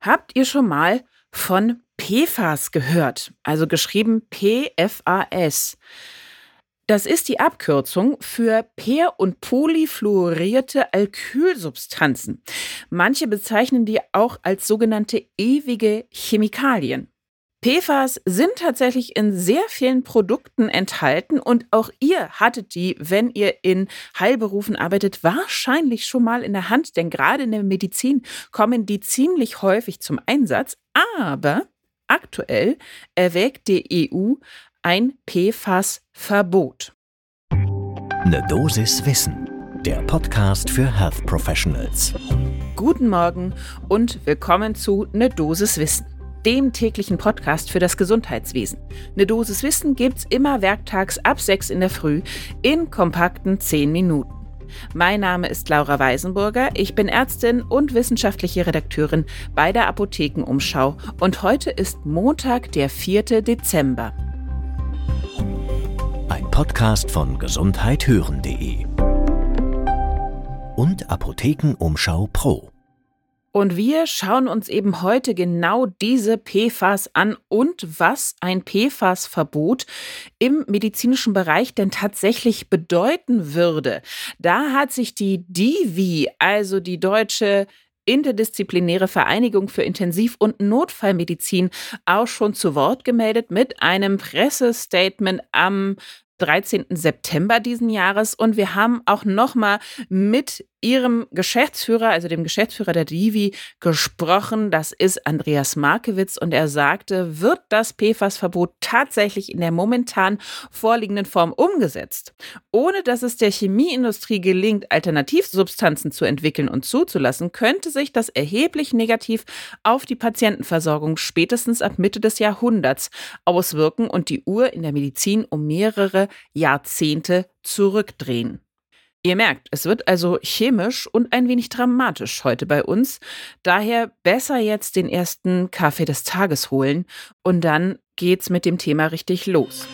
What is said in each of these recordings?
Habt ihr schon mal von PFAS gehört? Also geschrieben PFAS. Das ist die Abkürzung für per- und polyfluorierte Alkylsubstanzen. Manche bezeichnen die auch als sogenannte ewige Chemikalien. PFAS sind tatsächlich in sehr vielen Produkten enthalten und auch ihr hattet die, wenn ihr in Heilberufen arbeitet, wahrscheinlich schon mal in der Hand, denn gerade in der Medizin kommen die ziemlich häufig zum Einsatz. Aber aktuell erwägt die EU ein PFAS-Verbot. Ne Dosis Wissen, der Podcast für Health Professionals. Guten Morgen und willkommen zu Ne Dosis Wissen dem täglichen Podcast für das Gesundheitswesen. Eine Dosis Wissen gibt's immer werktags ab 6 in der Früh in kompakten 10 Minuten. Mein Name ist Laura Weisenburger, ich bin Ärztin und wissenschaftliche Redakteurin bei der Apothekenumschau und heute ist Montag, der 4. Dezember. Ein Podcast von gesundheithören.de und Apothekenumschau Pro. Und wir schauen uns eben heute genau diese PFAS an und was ein PFAS-Verbot im medizinischen Bereich denn tatsächlich bedeuten würde. Da hat sich die DIVI, also die Deutsche interdisziplinäre Vereinigung für Intensiv- und Notfallmedizin auch schon zu Wort gemeldet mit einem Pressestatement am 13. September diesen Jahres und wir haben auch noch mal mit ihrem Geschäftsführer, also dem Geschäftsführer der Divi, gesprochen. Das ist Andreas Markewitz und er sagte, wird das PFAS-Verbot tatsächlich in der momentan vorliegenden Form umgesetzt, ohne dass es der Chemieindustrie gelingt, Alternativsubstanzen zu entwickeln und zuzulassen, könnte sich das erheblich negativ auf die Patientenversorgung spätestens ab Mitte des Jahrhunderts auswirken und die Uhr in der Medizin um mehrere Jahrzehnte zurückdrehen. Ihr merkt, es wird also chemisch und ein wenig dramatisch heute bei uns. Daher besser jetzt den ersten Kaffee des Tages holen und dann geht's mit dem Thema richtig los.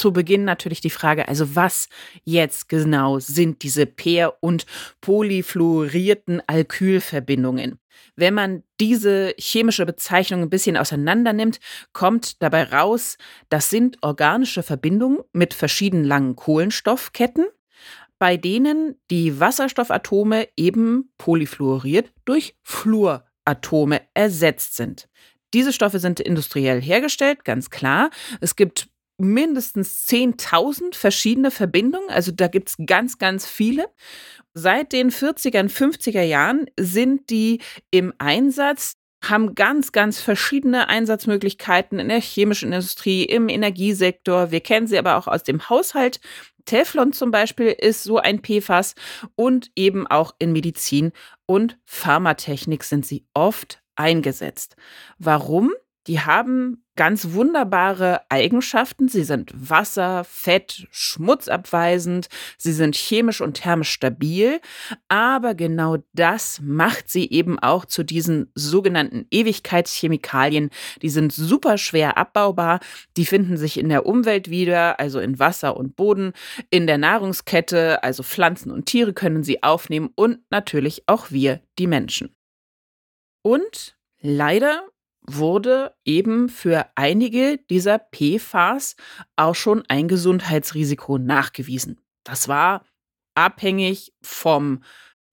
zu Beginn natürlich die Frage, also was jetzt genau sind diese per- und polyfluorierten Alkylverbindungen? Wenn man diese chemische Bezeichnung ein bisschen auseinander nimmt, kommt dabei raus, das sind organische Verbindungen mit verschiedenen langen Kohlenstoffketten, bei denen die Wasserstoffatome eben polyfluoriert durch Fluoratome ersetzt sind. Diese Stoffe sind industriell hergestellt, ganz klar. Es gibt mindestens 10.000 verschiedene Verbindungen. Also da gibt es ganz, ganz viele. Seit den 40er und 50er Jahren sind die im Einsatz haben ganz, ganz verschiedene Einsatzmöglichkeiten in der chemischen Industrie, im Energiesektor. Wir kennen sie aber auch aus dem Haushalt. Teflon zum Beispiel ist so ein PFAS und eben auch in Medizin und Pharmatechnik sind sie oft eingesetzt. Warum? Die haben ganz wunderbare Eigenschaften. Sie sind wasser-, fett-, schmutzabweisend. Sie sind chemisch und thermisch stabil. Aber genau das macht sie eben auch zu diesen sogenannten Ewigkeitschemikalien. Die sind super schwer abbaubar. Die finden sich in der Umwelt wieder, also in Wasser und Boden. In der Nahrungskette, also Pflanzen und Tiere können sie aufnehmen und natürlich auch wir, die Menschen. Und leider wurde eben für einige dieser PFAS auch schon ein Gesundheitsrisiko nachgewiesen. Das war abhängig vom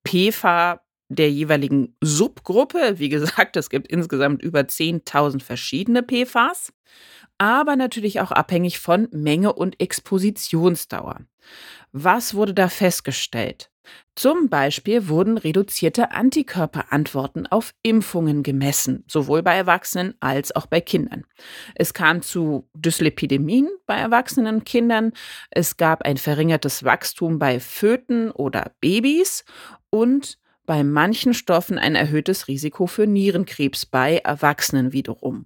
PFA der jeweiligen Subgruppe. Wie gesagt, es gibt insgesamt über 10.000 verschiedene PFAS, aber natürlich auch abhängig von Menge und Expositionsdauer. Was wurde da festgestellt? Zum Beispiel wurden reduzierte Antikörperantworten auf Impfungen gemessen, sowohl bei Erwachsenen als auch bei Kindern. Es kam zu Dyslipidemien bei erwachsenen Kindern, es gab ein verringertes Wachstum bei Föten oder Babys und bei manchen Stoffen ein erhöhtes Risiko für Nierenkrebs bei Erwachsenen wiederum.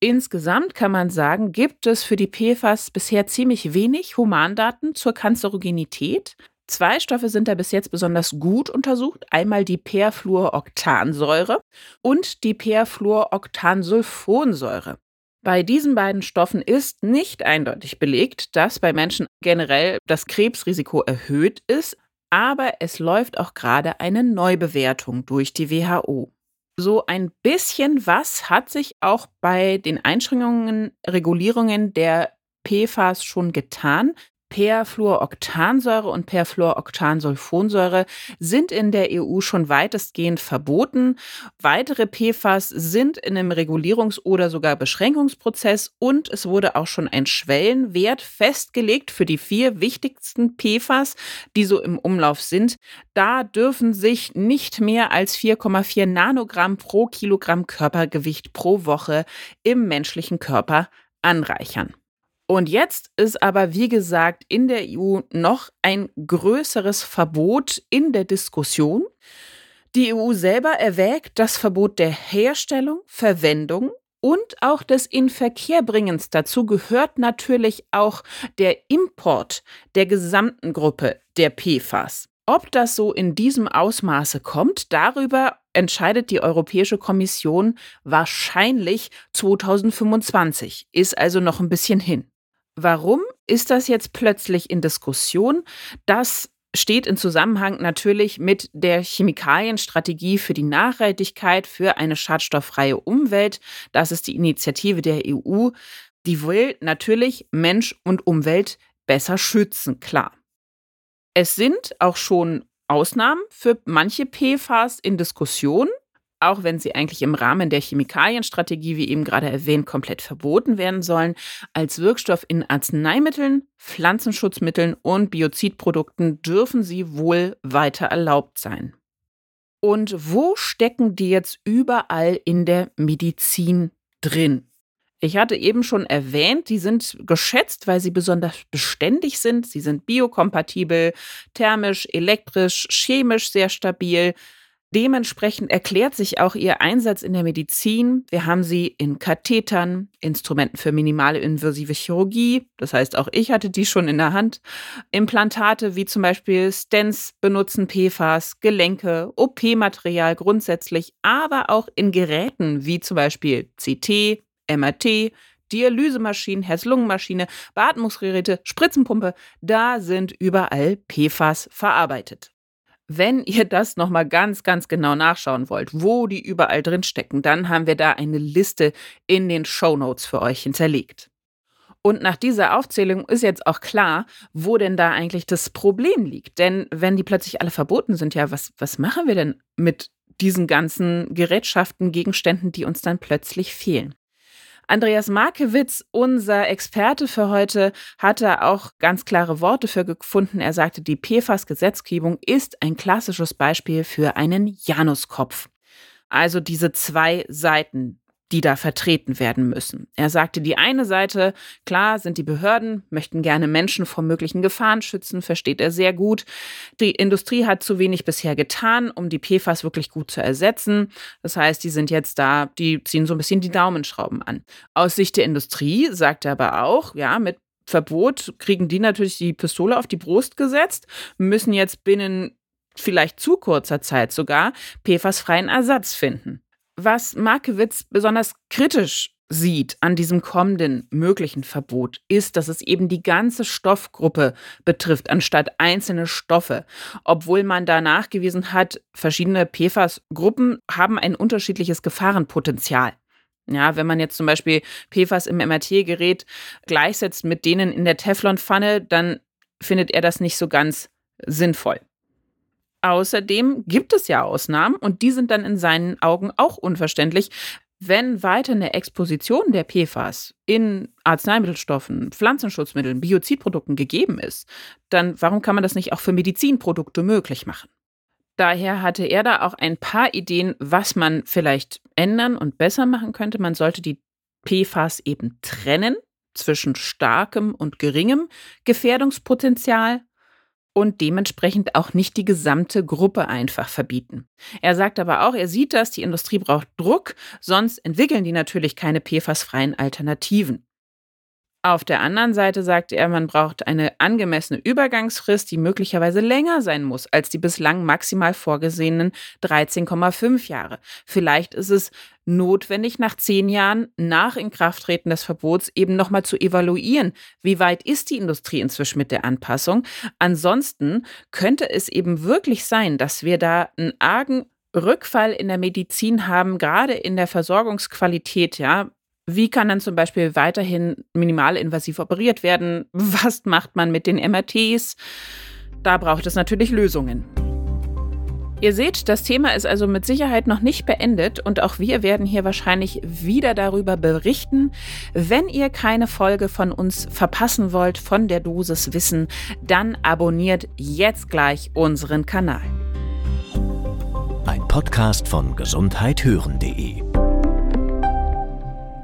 Insgesamt kann man sagen, gibt es für die PFAS bisher ziemlich wenig Humandaten zur Kanzerogenität. Zwei Stoffe sind da bis jetzt besonders gut untersucht. Einmal die Perfluoroktansäure und die Perfluoroktansulfonsäure. Bei diesen beiden Stoffen ist nicht eindeutig belegt, dass bei Menschen generell das Krebsrisiko erhöht ist. aber es läuft auch gerade eine Neubewertung durch die WHO. So ein bisschen was hat sich auch bei den Einschränkungen, Regulierungen der PFAS schon getan. Perfluoroktansäure und Perfluoroktansulfonsäure sind in der EU schon weitestgehend verboten. Weitere PFAS sind in einem Regulierungs- oder sogar Beschränkungsprozess und es wurde auch schon ein Schwellenwert festgelegt für die vier wichtigsten PFAS, die so im Umlauf sind. Da dürfen sich nicht mehr als 4,4 Nanogramm pro Kilogramm Körpergewicht pro Woche im menschlichen Körper anreichern. Und jetzt ist aber, wie gesagt, in der EU noch ein größeres Verbot in der Diskussion. Die EU selber erwägt das Verbot der Herstellung, Verwendung und auch des Inverkehrbringens. Dazu gehört natürlich auch der Import der gesamten Gruppe der PFAS. Ob das so in diesem Ausmaße kommt, darüber entscheidet die Europäische Kommission wahrscheinlich 2025, ist also noch ein bisschen hin. Warum ist das jetzt plötzlich in Diskussion? Das steht in Zusammenhang natürlich mit der Chemikalienstrategie für die Nachhaltigkeit für eine schadstofffreie Umwelt. Das ist die Initiative der EU. Die will natürlich Mensch und Umwelt besser schützen, klar. Es sind auch schon Ausnahmen für manche PFAS in Diskussion auch wenn sie eigentlich im Rahmen der Chemikalienstrategie, wie eben gerade erwähnt, komplett verboten werden sollen, als Wirkstoff in Arzneimitteln, Pflanzenschutzmitteln und Biozidprodukten dürfen sie wohl weiter erlaubt sein. Und wo stecken die jetzt überall in der Medizin drin? Ich hatte eben schon erwähnt, die sind geschätzt, weil sie besonders beständig sind. Sie sind biokompatibel, thermisch, elektrisch, chemisch sehr stabil, Dementsprechend erklärt sich auch ihr Einsatz in der Medizin. Wir haben sie in Kathetern, Instrumenten für minimale invasive Chirurgie, das heißt auch ich hatte die schon in der Hand, Implantate wie zum Beispiel Stents benutzen PFAS, Gelenke, OP-Material grundsätzlich, aber auch in Geräten wie zum Beispiel CT, MRT, Dialysemaschinen, Herz-Lungen-Maschine, Beatmungsgeräte, Spritzenpumpe, da sind überall PFAS verarbeitet. Wenn ihr das nochmal ganz, ganz genau nachschauen wollt, wo die überall drin stecken, dann haben wir da eine Liste in den Show Notes für euch hinterlegt. Und nach dieser Aufzählung ist jetzt auch klar, wo denn da eigentlich das Problem liegt. Denn wenn die plötzlich alle verboten sind, ja, was, was machen wir denn mit diesen ganzen Gerätschaften, Gegenständen, die uns dann plötzlich fehlen? Andreas Markewitz, unser Experte für heute, hatte auch ganz klare Worte für gefunden. Er sagte, die PFAS-Gesetzgebung ist ein klassisches Beispiel für einen Januskopf. Also diese zwei Seiten die da vertreten werden müssen. Er sagte, die eine Seite, klar, sind die Behörden, möchten gerne Menschen vor möglichen Gefahren schützen, versteht er sehr gut. Die Industrie hat zu wenig bisher getan, um die PFAS wirklich gut zu ersetzen. Das heißt, die sind jetzt da, die ziehen so ein bisschen die Daumenschrauben an. Aus Sicht der Industrie sagt er aber auch, ja, mit Verbot kriegen die natürlich die Pistole auf die Brust gesetzt, müssen jetzt binnen vielleicht zu kurzer Zeit sogar PFAS-freien Ersatz finden was Markewitz besonders kritisch sieht an diesem kommenden möglichen Verbot, ist, dass es eben die ganze Stoffgruppe betrifft, anstatt einzelne Stoffe. Obwohl man da nachgewiesen hat, verschiedene PFAS-Gruppen haben ein unterschiedliches Gefahrenpotenzial. Ja, wenn man jetzt zum Beispiel PFAS im MRT-Gerät gleichsetzt mit denen in der Teflonpfanne, dann findet er das nicht so ganz sinnvoll. Außerdem gibt es ja Ausnahmen und die sind dann in seinen Augen auch unverständlich. Wenn weiter eine Exposition der PFAS in Arzneimittelstoffen, Pflanzenschutzmitteln, Biozidprodukten gegeben ist, dann warum kann man das nicht auch für Medizinprodukte möglich machen? Daher hatte er da auch ein paar Ideen, was man vielleicht ändern und besser machen könnte. Man sollte die PFAS eben trennen zwischen starkem und geringem Gefährdungspotenzial und dementsprechend auch nicht die gesamte Gruppe einfach verbieten. Er sagt aber auch, er sieht das, die Industrie braucht Druck, sonst entwickeln die natürlich keine PFAS-freien Alternativen. Auf der anderen Seite sagt er, man braucht eine angemessene Übergangsfrist, die möglicherweise länger sein muss als die bislang maximal vorgesehenen 13,5 Jahre. Vielleicht ist es notwendig, nach zehn Jahren nach Inkrafttreten des Verbots eben nochmal zu evaluieren, wie weit ist die Industrie inzwischen mit der Anpassung. Ansonsten könnte es eben wirklich sein, dass wir da einen argen Rückfall in der Medizin haben, gerade in der Versorgungsqualität, ja, wie kann dann zum Beispiel weiterhin minimalinvasiv operiert werden? Was macht man mit den MRTs? Da braucht es natürlich Lösungen. Ihr seht, das Thema ist also mit Sicherheit noch nicht beendet und auch wir werden hier wahrscheinlich wieder darüber berichten. Wenn ihr keine Folge von uns verpassen wollt von der Dosis Wissen, dann abonniert jetzt gleich unseren Kanal. Ein Podcast von gesundheithören.de